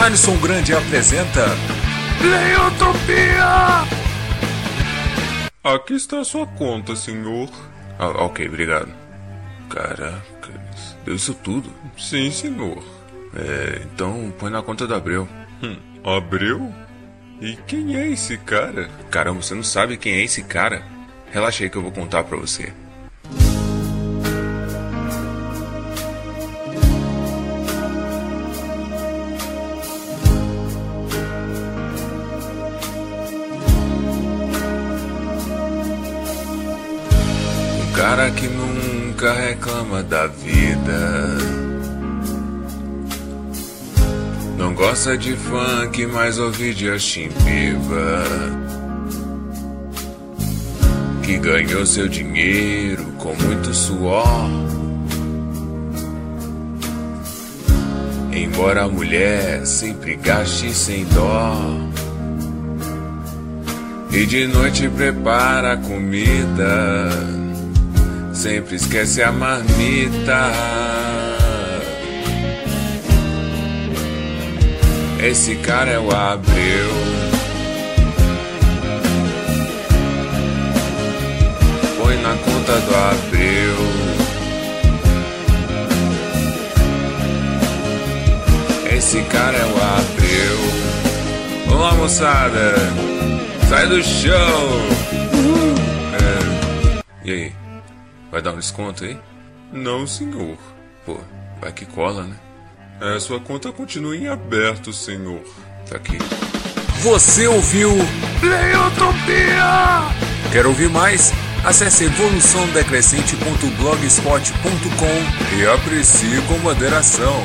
Alisson Grande apresenta Playotopia! Aqui está a sua conta, senhor. Ah, ok, obrigado. Caraca, deu isso tudo? Sim, senhor. É, então põe na conta do Abreu. Hum, Abreu? E quem é esse cara? Caramba, você não sabe quem é esse cara? Relaxa aí que eu vou contar pra você. Cara que nunca reclama da vida. Não gosta de funk, mas ouve Justin Bieber. Que ganhou seu dinheiro com muito suor. Embora a mulher sempre gaste sem dó. E de noite prepara a comida. Sempre esquece a marmita. Esse cara é o Abreu. Põe na conta do Abreu. Esse cara é o Abreu. Vamos lá, moçada. Sai do show. É. E aí? Vai dar um desconto aí? Não, senhor. Pô, vai que cola, né? É, sua conta continua em aberto, senhor. Tá aqui. Você ouviu Playotopia! Quer ouvir mais? Acesse evoluçãodecrescente.blogspot.com e aprecie com moderação.